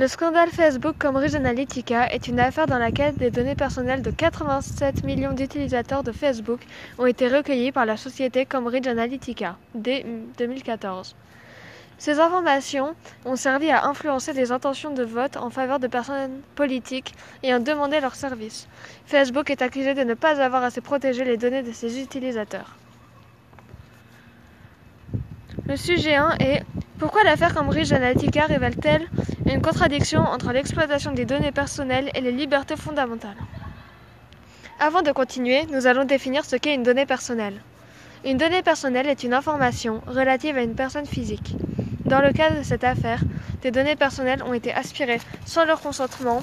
Le scandale Facebook Cambridge Analytica est une affaire dans laquelle des données personnelles de 87 millions d'utilisateurs de Facebook ont été recueillies par la société Cambridge Analytica dès 2014. Ces informations ont servi à influencer les intentions de vote en faveur de personnes politiques et à demander leurs services. Facebook est accusé de ne pas avoir assez protégé les données de ses utilisateurs. Le sujet 1 est pourquoi l'affaire Cambridge Analytica révèle-t-elle une contradiction entre l'exploitation des données personnelles et les libertés fondamentales Avant de continuer, nous allons définir ce qu'est une donnée personnelle. Une donnée personnelle est une information relative à une personne physique. Dans le cas de cette affaire, des données personnelles ont été aspirées sans leur consentement,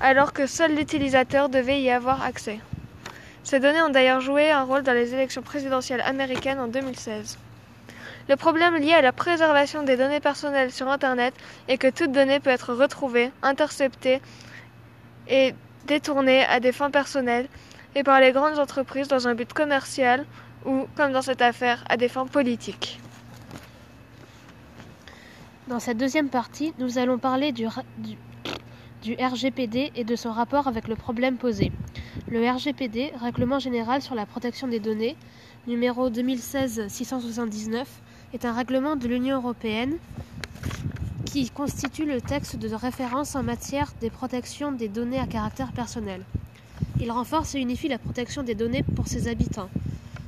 alors que seul l'utilisateur devait y avoir accès. Ces données ont d'ailleurs joué un rôle dans les élections présidentielles américaines en 2016. Le problème lié à la préservation des données personnelles sur Internet est que toute donnée peut être retrouvée, interceptée et détournée à des fins personnelles et par les grandes entreprises dans un but commercial ou, comme dans cette affaire, à des fins politiques. Dans cette deuxième partie, nous allons parler du, RGPD et de son rapport avec le problème posé. Le RGPD, Règlement général sur la protection des données, numéro 2016-679, est un règlement de l'Union européenne qui constitue le texte de référence en matière des protections des données à caractère personnel. Il renforce et unifie la protection des données pour ses habitants.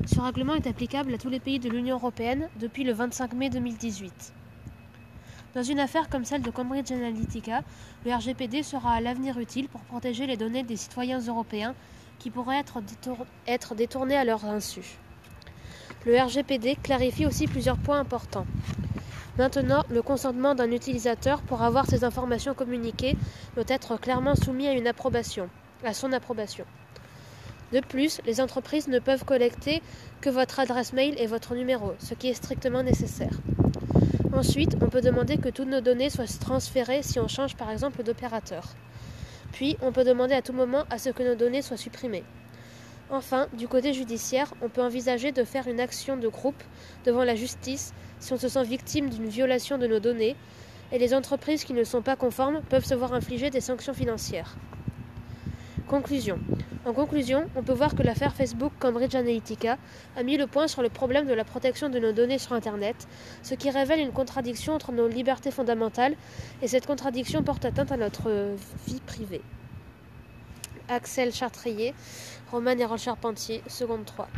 Ce règlement est applicable à tous les pays de l'Union européenne depuis le 25 mai 2018. Dans une affaire comme celle de Cambridge Analytica, le RGPD sera à l'avenir utile pour protéger les données des citoyens européens qui pourraient être, détour être détournées à leur insu. Le RGPD clarifie aussi plusieurs points importants. Maintenant, le consentement d'un utilisateur pour avoir ses informations communiquées doit être clairement soumis à une approbation, à son approbation. De plus, les entreprises ne peuvent collecter que votre adresse mail et votre numéro, ce qui est strictement nécessaire. Ensuite, on peut demander que toutes nos données soient transférées si on change par exemple d'opérateur. Puis, on peut demander à tout moment à ce que nos données soient supprimées. Enfin, du côté judiciaire, on peut envisager de faire une action de groupe devant la justice si on se sent victime d'une violation de nos données, et les entreprises qui ne sont pas conformes peuvent se voir infliger des sanctions financières. Conclusion. En conclusion, on peut voir que l'affaire Facebook Cambridge Analytica a mis le point sur le problème de la protection de nos données sur Internet, ce qui révèle une contradiction entre nos libertés fondamentales, et cette contradiction porte atteinte à notre vie privée. Axel Chartrier, Romane Hérol Charpentier, seconde 3.